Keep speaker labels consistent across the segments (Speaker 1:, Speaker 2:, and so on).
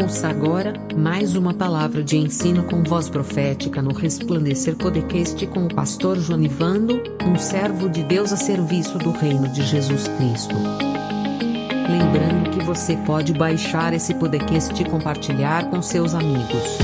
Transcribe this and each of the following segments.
Speaker 1: Ouça agora mais uma palavra de ensino com voz profética no Resplandecer Podcast com o pastor Jonivando, um servo de Deus a serviço do reino de Jesus Cristo. Lembrando que você pode baixar esse podcast e compartilhar com seus amigos.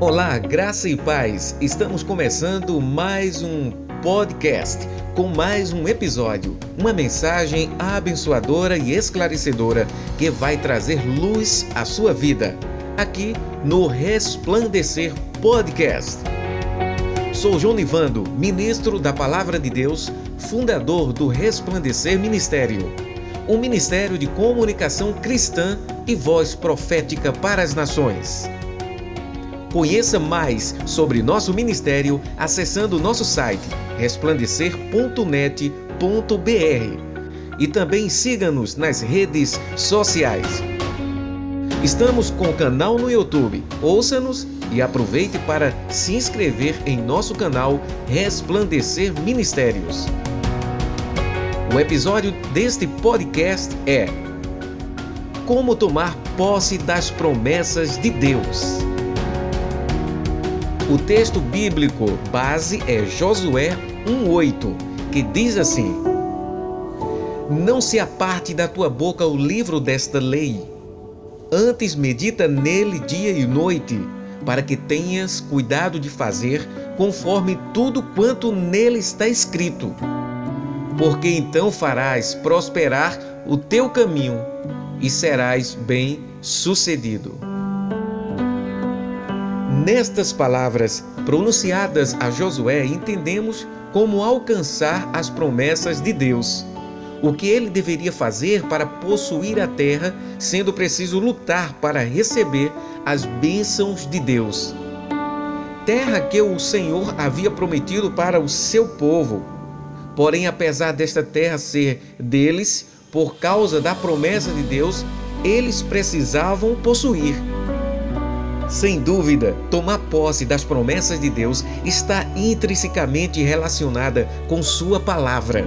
Speaker 2: Olá, graça e paz. Estamos começando mais um podcast com mais um episódio, uma mensagem abençoadora e esclarecedora que vai trazer luz à sua vida, aqui no Resplandecer Podcast. Sou João Nivando, ministro da Palavra de Deus, fundador do Resplandecer Ministério, um ministério de comunicação cristã e voz profética para as nações. Conheça mais sobre nosso ministério acessando nosso site resplandecer.net.br e também siga-nos nas redes sociais. Estamos com o canal no YouTube. Ouça-nos e aproveite para se inscrever em nosso canal Resplandecer Ministérios. O episódio deste podcast é Como tomar posse das promessas de Deus. O texto bíblico base é Josué 1:8, que diz assim: Não se aparte da tua boca o livro desta lei, antes medita nele dia e noite, para que tenhas cuidado de fazer conforme tudo quanto nele está escrito. Porque então farás prosperar o teu caminho e serás bem sucedido. Nestas palavras pronunciadas a Josué, entendemos como alcançar as promessas de Deus. O que ele deveria fazer para possuir a terra, sendo preciso lutar para receber as bênçãos de Deus. Terra que o Senhor havia prometido para o seu povo. Porém, apesar desta terra ser deles, por causa da promessa de Deus, eles precisavam possuir. Sem dúvida, tomar posse das promessas de Deus está intrinsecamente relacionada com Sua palavra.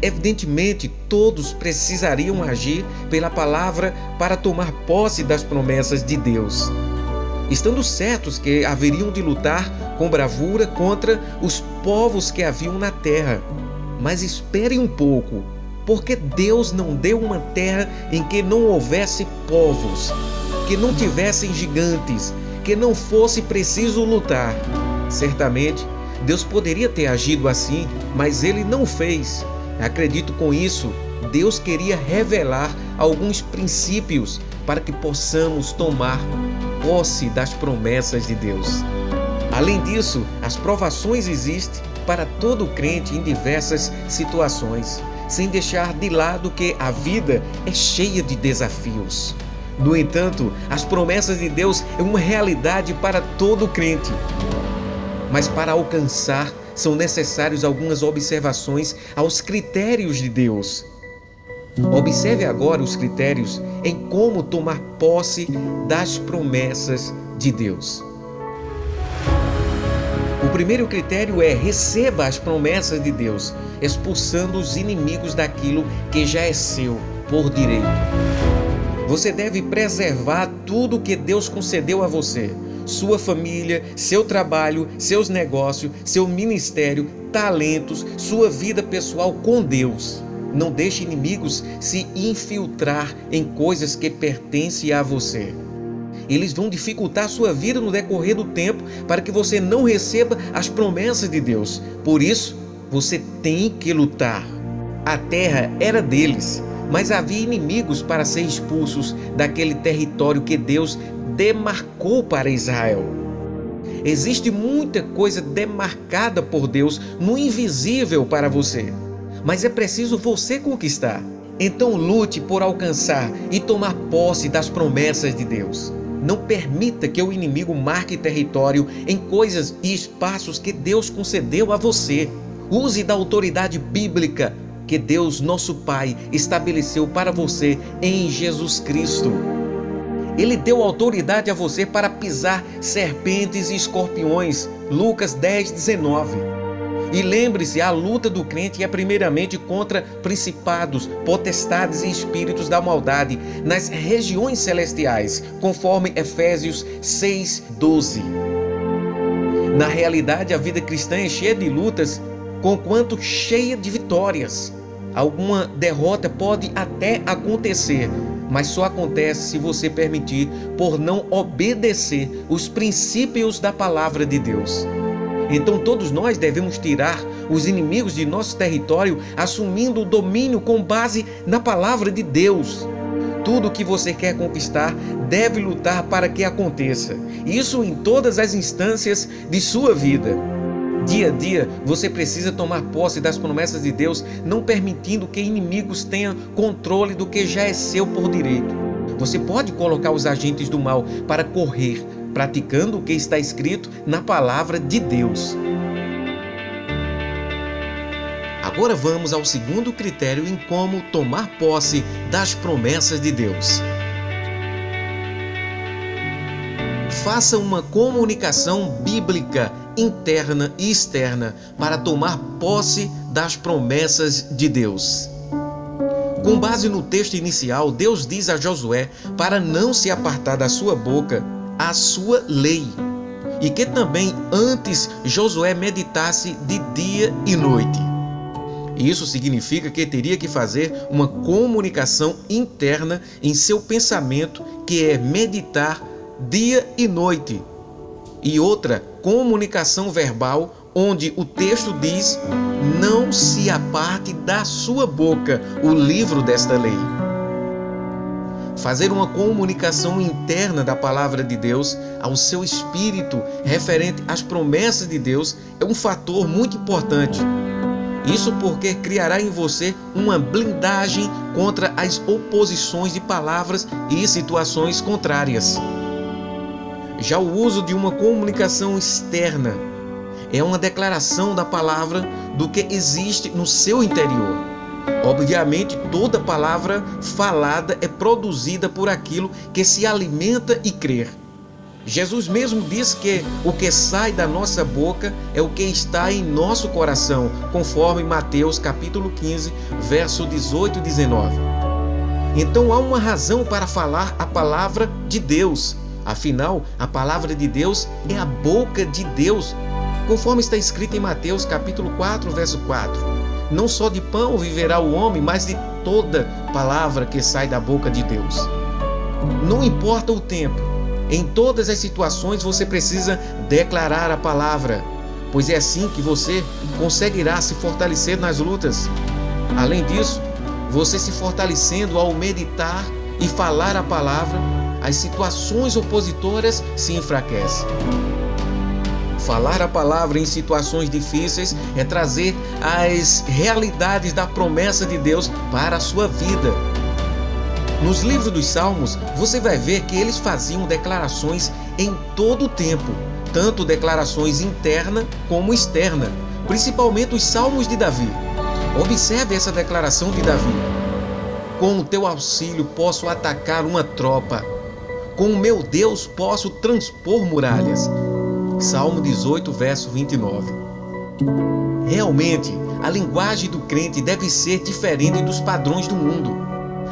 Speaker 2: Evidentemente, todos precisariam agir pela palavra para tomar posse das promessas de Deus, estando certos que haveriam de lutar com bravura contra os povos que haviam na terra. Mas esperem um pouco, porque Deus não deu uma terra em que não houvesse povos que não tivessem gigantes, que não fosse preciso lutar. Certamente, Deus poderia ter agido assim, mas ele não fez. Acredito com isso, Deus queria revelar alguns princípios para que possamos tomar posse das promessas de Deus. Além disso, as provações existem para todo crente em diversas situações, sem deixar de lado que a vida é cheia de desafios. No entanto, as promessas de Deus é uma realidade para todo crente. Mas para alcançar, são necessárias algumas observações aos critérios de Deus. Observe agora os critérios em como tomar posse das promessas de Deus. O primeiro critério é receba as promessas de Deus, expulsando os inimigos daquilo que já é seu por direito. Você deve preservar tudo que Deus concedeu a você: sua família, seu trabalho, seus negócios, seu ministério, talentos, sua vida pessoal com Deus. Não deixe inimigos se infiltrar em coisas que pertencem a você. Eles vão dificultar sua vida no decorrer do tempo para que você não receba as promessas de Deus. Por isso, você tem que lutar. A terra era deles mas havia inimigos para ser expulsos daquele território que Deus demarcou para Israel. Existe muita coisa demarcada por Deus no invisível para você, mas é preciso você conquistar. Então lute por alcançar e tomar posse das promessas de Deus. Não permita que o inimigo marque território em coisas e espaços que Deus concedeu a você. Use da autoridade bíblica que Deus, nosso Pai, estabeleceu para você em Jesus Cristo. Ele deu autoridade a você para pisar serpentes e escorpiões. Lucas 10, 19. E lembre-se, a luta do crente é primeiramente contra principados, potestades e espíritos da maldade nas regiões celestiais, conforme Efésios 6:12. Na realidade, a vida cristã é cheia de lutas, conquanto cheia de vitórias. Alguma derrota pode até acontecer, mas só acontece se você permitir por não obedecer os princípios da palavra de Deus. Então todos nós devemos tirar os inimigos de nosso território, assumindo o domínio com base na palavra de Deus. Tudo que você quer conquistar deve lutar para que aconteça. Isso em todas as instâncias de sua vida. Dia a dia, você precisa tomar posse das promessas de Deus, não permitindo que inimigos tenham controle do que já é seu por direito. Você pode colocar os agentes do mal para correr, praticando o que está escrito na palavra de Deus. Agora vamos ao segundo critério em como tomar posse das promessas de Deus. Faça uma comunicação bíblica interna e externa para tomar posse das promessas de Deus. Com base no texto inicial, Deus diz a Josué para não se apartar da sua boca a sua lei, e que também antes Josué meditasse de dia e noite. Isso significa que teria que fazer uma comunicação interna em seu pensamento, que é meditar dia e noite. E outra, comunicação verbal, onde o texto diz: Não se aparte da sua boca o livro desta lei fazer uma comunicação interna da palavra de Deus ao seu espírito referente às promessas de Deus é um fator muito importante. Isso porque criará em você uma blindagem contra as oposições de palavras e situações contrárias. Já o uso de uma comunicação externa é uma declaração da palavra do que existe no seu interior. Obviamente, toda palavra falada é produzida por aquilo que se alimenta e crer. Jesus mesmo diz que o que sai da nossa boca é o que está em nosso coração, conforme Mateus capítulo 15, verso 18 e 19. Então há uma razão para falar a palavra de Deus. Afinal, a palavra de Deus é a boca de Deus, conforme está escrito em Mateus capítulo 4, verso 4. Não só de pão viverá o homem, mas de toda palavra que sai da boca de Deus. Não importa o tempo, em todas as situações você precisa declarar a palavra, pois é assim que você conseguirá se fortalecer nas lutas. Além disso, você se fortalecendo ao meditar e falar a palavra, as situações opositoras se enfraquecem. Falar a palavra em situações difíceis é trazer as realidades da promessa de Deus para a sua vida. Nos livros dos Salmos, você vai ver que eles faziam declarações em todo o tempo, tanto declarações interna como externa, principalmente os Salmos de Davi. Observe essa declaração de Davi: Com o teu auxílio posso atacar uma tropa, com o meu Deus posso transpor muralhas. Salmo 18, verso 29. Realmente, a linguagem do crente deve ser diferente dos padrões do mundo.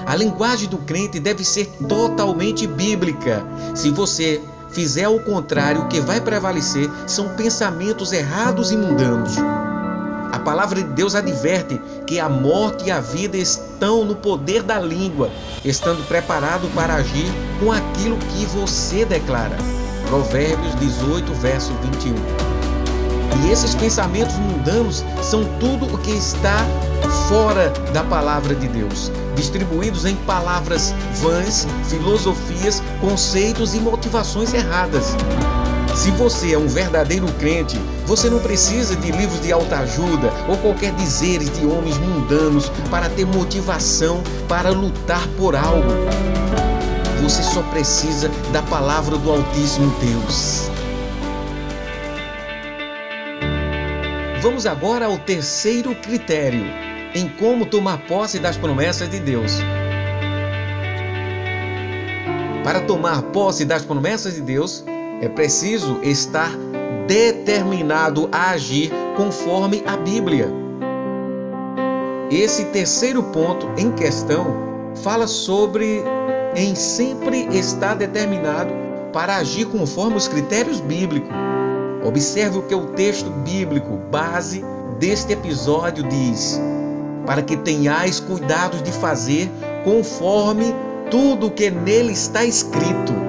Speaker 2: A linguagem do crente deve ser totalmente bíblica. Se você fizer o contrário, o que vai prevalecer são pensamentos errados e mundanos. A palavra de Deus adverte que a morte e a vida estão no poder da língua, estando preparado para agir com aquilo que você declara. Provérbios 18, verso 21. E esses pensamentos mundanos são tudo o que está fora da palavra de Deus, distribuídos em palavras vãs, filosofias, conceitos e motivações erradas. Se você é um verdadeiro crente, você não precisa de livros de autoajuda ou qualquer dizeres de homens mundanos para ter motivação para lutar por algo. Você só precisa da palavra do Altíssimo Deus. Vamos agora ao terceiro critério em como tomar posse das promessas de Deus. Para tomar posse das promessas de Deus, é preciso estar determinado a agir conforme a Bíblia. Esse terceiro ponto em questão fala sobre em sempre estar determinado para agir conforme os critérios bíblicos. Observe o que o texto bíblico base deste episódio diz: para que tenhais cuidado de fazer conforme tudo o que nele está escrito.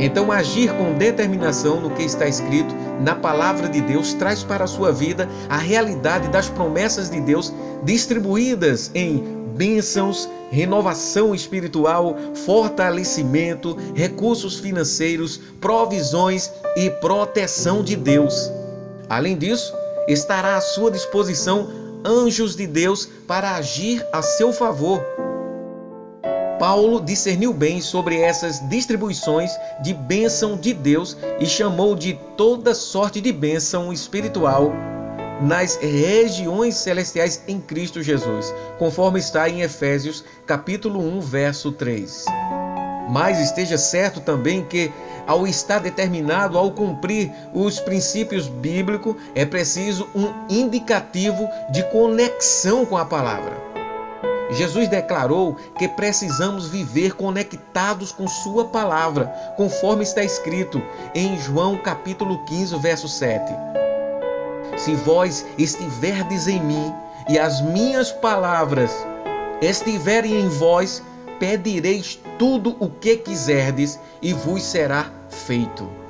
Speaker 2: Então, agir com determinação no que está escrito na palavra de Deus traz para a sua vida a realidade das promessas de Deus distribuídas em bênçãos, renovação espiritual, fortalecimento, recursos financeiros, provisões e proteção de Deus. Além disso, estará à sua disposição anjos de Deus para agir a seu favor. Paulo discerniu bem sobre essas distribuições de bênção de Deus e chamou de toda sorte de bênção espiritual nas regiões celestiais em Cristo Jesus, conforme está em Efésios capítulo 1, verso 3. Mas esteja certo também que ao estar determinado ao cumprir os princípios bíblicos, é preciso um indicativo de conexão com a palavra. Jesus declarou que precisamos viver conectados com Sua palavra, conforme está escrito em João capítulo 15, verso 7. Se vós estiverdes em mim e as minhas palavras estiverem em vós, pedireis tudo o que quiserdes e vos será feito.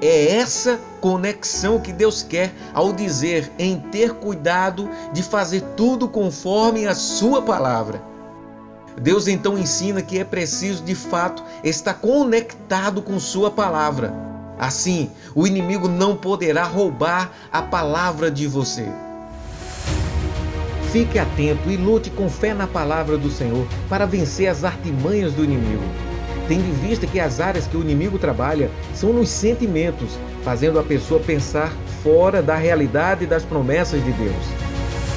Speaker 2: É essa conexão que Deus quer ao dizer em ter cuidado de fazer tudo conforme a Sua palavra. Deus então ensina que é preciso de fato estar conectado com Sua palavra. Assim, o inimigo não poderá roubar a palavra de você. Fique atento e lute com fé na palavra do Senhor para vencer as artimanhas do inimigo. Tendo em vista que as áreas que o inimigo trabalha são nos sentimentos, fazendo a pessoa pensar fora da realidade das promessas de Deus.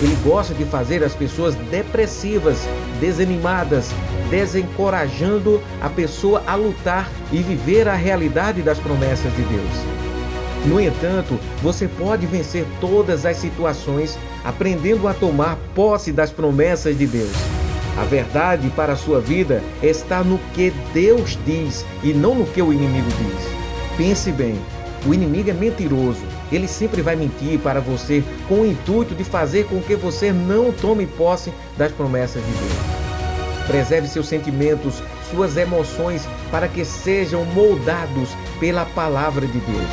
Speaker 2: Ele gosta de fazer as pessoas depressivas, desanimadas, desencorajando a pessoa a lutar e viver a realidade das promessas de Deus. No entanto, você pode vencer todas as situações aprendendo a tomar posse das promessas de Deus. A verdade para a sua vida está no que Deus diz e não no que o inimigo diz. Pense bem: o inimigo é mentiroso. Ele sempre vai mentir para você com o intuito de fazer com que você não tome posse das promessas de Deus. Preserve seus sentimentos, suas emoções, para que sejam moldados pela palavra de Deus.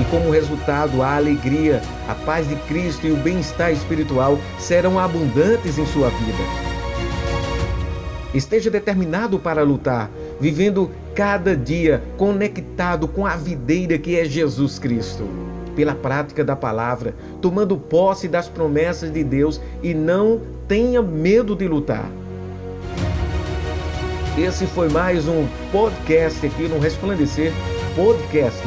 Speaker 2: E como resultado, a alegria, a paz de Cristo e o bem-estar espiritual serão abundantes em sua vida. Esteja determinado para lutar, vivendo cada dia conectado com a videira que é Jesus Cristo. Pela prática da palavra, tomando posse das promessas de Deus e não tenha medo de lutar. Esse foi mais um podcast aqui no Resplandecer Podcast.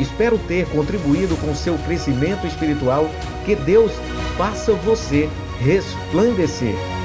Speaker 2: Espero ter contribuído com seu crescimento espiritual. Que Deus faça você resplandecer.